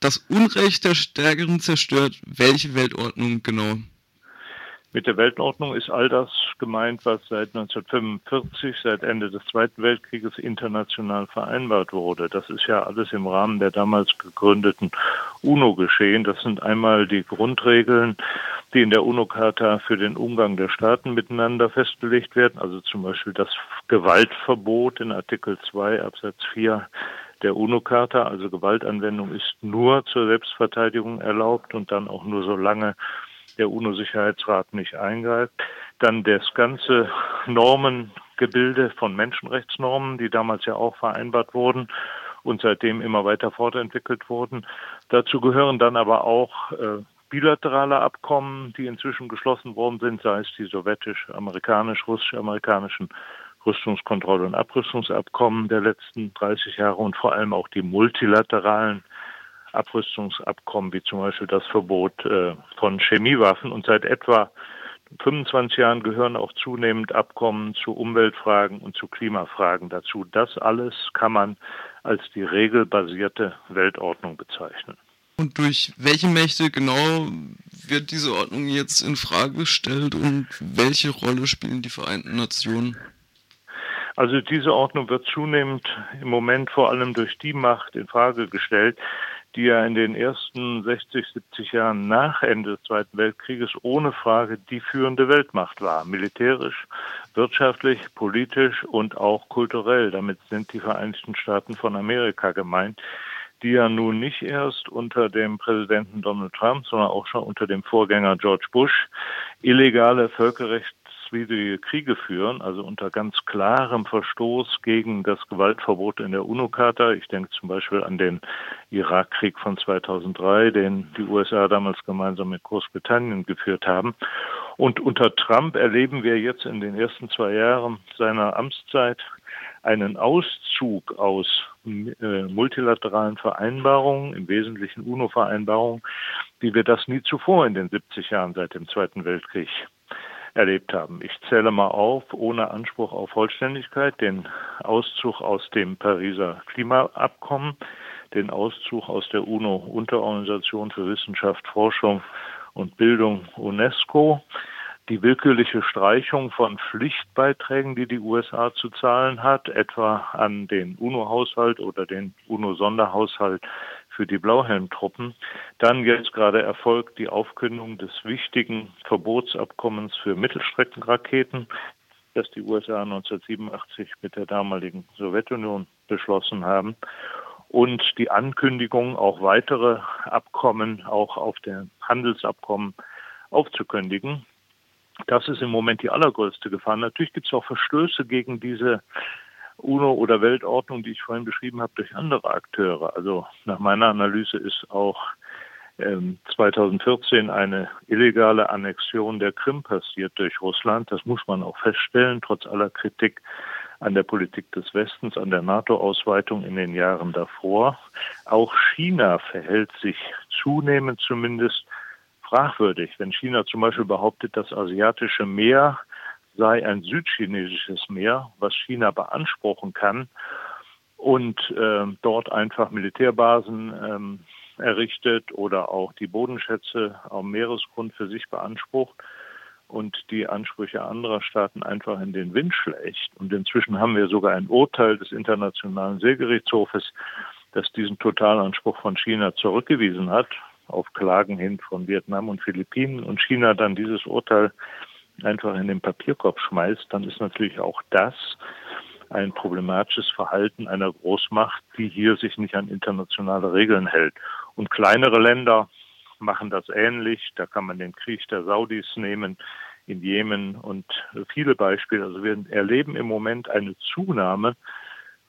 das Unrecht der Stärkeren zerstört. Welche Weltordnung genau? Mit der Weltordnung ist all das gemeint, was seit 1945, seit Ende des Zweiten Weltkrieges international vereinbart wurde. Das ist ja alles im Rahmen der damals gegründeten UNO geschehen. Das sind einmal die Grundregeln, die in der UNO-Charta für den Umgang der Staaten miteinander festgelegt werden, also zum Beispiel das Gewaltverbot in Artikel 2 Absatz 4 der UNO-Charta, also Gewaltanwendung ist nur zur Selbstverteidigung erlaubt und dann auch nur so lange der UNO-Sicherheitsrat nicht eingreift. Dann das ganze Normengebilde von Menschenrechtsnormen, die damals ja auch vereinbart wurden und seitdem immer weiter fortentwickelt wurden. Dazu gehören dann aber auch äh, bilaterale Abkommen, die inzwischen geschlossen worden sind, sei es die sowjetisch-amerikanisch, russisch-amerikanischen Rüstungskontrolle- und Abrüstungsabkommen der letzten 30 Jahre und vor allem auch die multilateralen Abrüstungsabkommen, wie zum Beispiel das Verbot äh, von Chemiewaffen. Und seit etwa 25 Jahren gehören auch zunehmend Abkommen zu Umweltfragen und zu Klimafragen dazu. Das alles kann man als die regelbasierte Weltordnung bezeichnen. Und durch welche Mächte genau wird diese Ordnung jetzt in Frage gestellt und welche Rolle spielen die Vereinten Nationen? Also diese Ordnung wird zunehmend im Moment vor allem durch die Macht in Frage gestellt, die ja in den ersten 60, 70 Jahren nach Ende des Zweiten Weltkrieges ohne Frage die führende Weltmacht war. Militärisch, wirtschaftlich, politisch und auch kulturell. Damit sind die Vereinigten Staaten von Amerika gemeint die ja nun nicht erst unter dem Präsidenten Donald Trump, sondern auch schon unter dem Vorgänger George Bush illegale Völkerrecht rechtswidrige Kriege führen, also unter ganz klarem Verstoß gegen das Gewaltverbot in der UNO-Charta. Ich denke zum Beispiel an den Irakkrieg von 2003, den die USA damals gemeinsam mit Großbritannien geführt haben. Und unter Trump erleben wir jetzt in den ersten zwei Jahren seiner Amtszeit einen Auszug aus äh, multilateralen Vereinbarungen, im Wesentlichen UNO-Vereinbarungen, wie wir das nie zuvor in den 70 Jahren seit dem Zweiten Weltkrieg erlebt haben. Ich zähle mal auf, ohne Anspruch auf Vollständigkeit, den Auszug aus dem Pariser Klimaabkommen, den Auszug aus der UNO-Unterorganisation für Wissenschaft, Forschung und Bildung UNESCO, die willkürliche Streichung von Pflichtbeiträgen, die die USA zu zahlen hat, etwa an den UNO-Haushalt oder den UNO-Sonderhaushalt für die Blauhelmtruppen. Dann jetzt gerade erfolgt die Aufkündigung des wichtigen Verbotsabkommens für Mittelstreckenraketen, das die USA 1987 mit der damaligen Sowjetunion beschlossen haben. Und die Ankündigung, auch weitere Abkommen, auch auf den Handelsabkommen aufzukündigen. Das ist im Moment die allergrößte Gefahr. Natürlich gibt es auch Verstöße gegen diese UNO oder Weltordnung, die ich vorhin beschrieben habe, durch andere Akteure. Also nach meiner Analyse ist auch ähm, 2014 eine illegale Annexion der Krim passiert durch Russland. Das muss man auch feststellen, trotz aller Kritik an der Politik des Westens, an der NATO-Ausweitung in den Jahren davor. Auch China verhält sich zunehmend zumindest fragwürdig. Wenn China zum Beispiel behauptet, das asiatische Meer sei ein südchinesisches Meer, was China beanspruchen kann und äh, dort einfach Militärbasen ähm, errichtet oder auch die Bodenschätze am Meeresgrund für sich beansprucht und die Ansprüche anderer Staaten einfach in den Wind schlägt. Und inzwischen haben wir sogar ein Urteil des Internationalen Seegerichtshofes, das diesen Totalanspruch von China zurückgewiesen hat, auf Klagen hin von Vietnam und Philippinen und China dann dieses Urteil einfach in den Papierkorb schmeißt, dann ist natürlich auch das ein problematisches Verhalten einer Großmacht, die hier sich nicht an internationale Regeln hält. Und kleinere Länder machen das ähnlich. Da kann man den Krieg der Saudis nehmen in Jemen und viele Beispiele. Also wir erleben im Moment eine Zunahme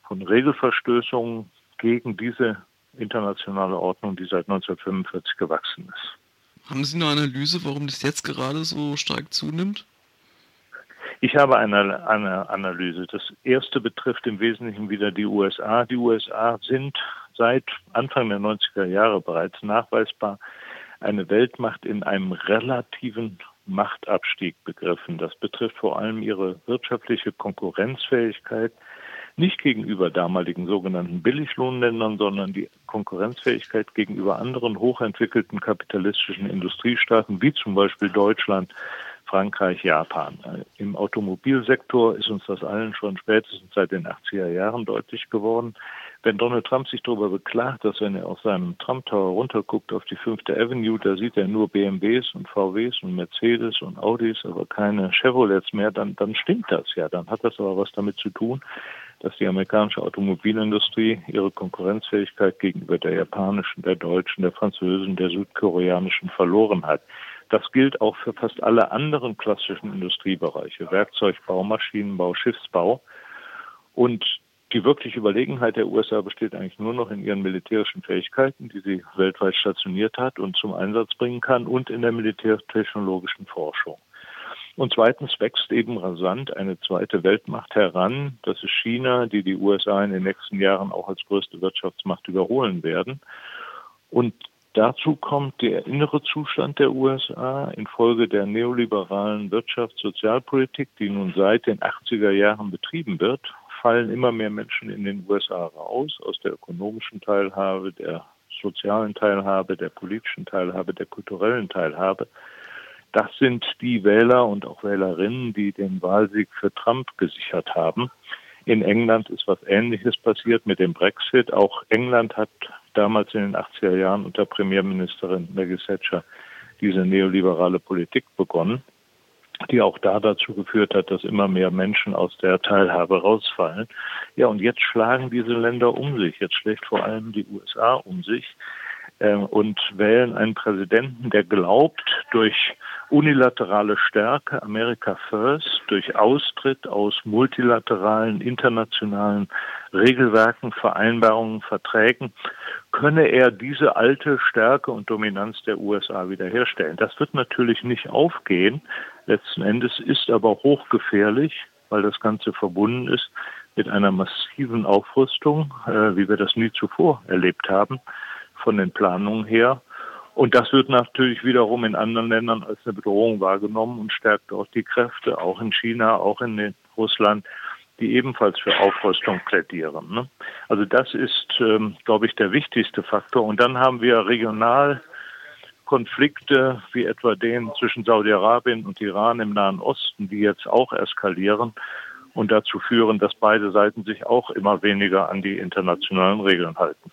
von Regelverstößungen gegen diese internationale Ordnung, die seit 1945 gewachsen ist. Haben Sie eine Analyse, warum das jetzt gerade so stark zunimmt? Ich habe eine, eine Analyse. Das erste betrifft im Wesentlichen wieder die USA. Die USA sind seit Anfang der 90er Jahre bereits nachweisbar eine Weltmacht in einem relativen Machtabstieg begriffen. Das betrifft vor allem ihre wirtschaftliche Konkurrenzfähigkeit, nicht gegenüber damaligen sogenannten Billiglohnländern, sondern die Konkurrenzfähigkeit gegenüber anderen hochentwickelten kapitalistischen Industriestaaten, wie zum Beispiel Deutschland, Frankreich, Japan. Im Automobilsektor ist uns das allen schon spätestens seit den 80er Jahren deutlich geworden. Wenn Donald Trump sich darüber beklagt, dass wenn er aus seinem Trump Tower runterguckt auf die Fünfte Avenue, da sieht er nur BMWs und VWs und Mercedes und Audis, aber keine Chevrolets mehr, dann, dann stimmt das ja. Dann hat das aber was damit zu tun, dass die amerikanische Automobilindustrie ihre Konkurrenzfähigkeit gegenüber der japanischen, der deutschen, der französischen, der südkoreanischen verloren hat. Das gilt auch für fast alle anderen klassischen Industriebereiche, Werkzeugbau, Maschinenbau, Schiffsbau. Und die wirkliche Überlegenheit der USA besteht eigentlich nur noch in ihren militärischen Fähigkeiten, die sie weltweit stationiert hat und zum Einsatz bringen kann und in der militärtechnologischen Forschung. Und zweitens wächst eben rasant eine zweite Weltmacht heran. Das ist China, die die USA in den nächsten Jahren auch als größte Wirtschaftsmacht überholen werden. Und dazu kommt der innere Zustand der USA infolge der neoliberalen Wirtschafts- Sozialpolitik, die nun seit den 80er Jahren betrieben wird fallen immer mehr Menschen in den USA raus aus der ökonomischen Teilhabe, der sozialen Teilhabe, der politischen Teilhabe, der kulturellen Teilhabe. Das sind die Wähler und auch Wählerinnen, die den Wahlsieg für Trump gesichert haben. In England ist was Ähnliches passiert mit dem Brexit. Auch England hat damals in den 80er Jahren unter Premierministerin Maggie Thatcher diese neoliberale Politik begonnen die auch da dazu geführt hat, dass immer mehr Menschen aus der Teilhabe rausfallen. Ja, und jetzt schlagen diese Länder um sich. Jetzt schlägt vor allem die USA um sich äh, und wählen einen Präsidenten, der glaubt, durch unilaterale Stärke, America First, durch Austritt aus multilateralen, internationalen Regelwerken, Vereinbarungen, Verträgen, könne er diese alte Stärke und Dominanz der USA wiederherstellen. Das wird natürlich nicht aufgehen. Letzten Endes ist aber hochgefährlich, weil das Ganze verbunden ist mit einer massiven Aufrüstung, äh, wie wir das nie zuvor erlebt haben, von den Planungen her. Und das wird natürlich wiederum in anderen Ländern als eine Bedrohung wahrgenommen und stärkt dort die Kräfte, auch in China, auch in Russland, die ebenfalls für Aufrüstung plädieren. Ne? Also das ist, ähm, glaube ich, der wichtigste Faktor. Und dann haben wir regional Konflikte wie etwa den zwischen Saudi-Arabien und Iran im Nahen Osten, die jetzt auch eskalieren und dazu führen, dass beide Seiten sich auch immer weniger an die internationalen Regeln halten.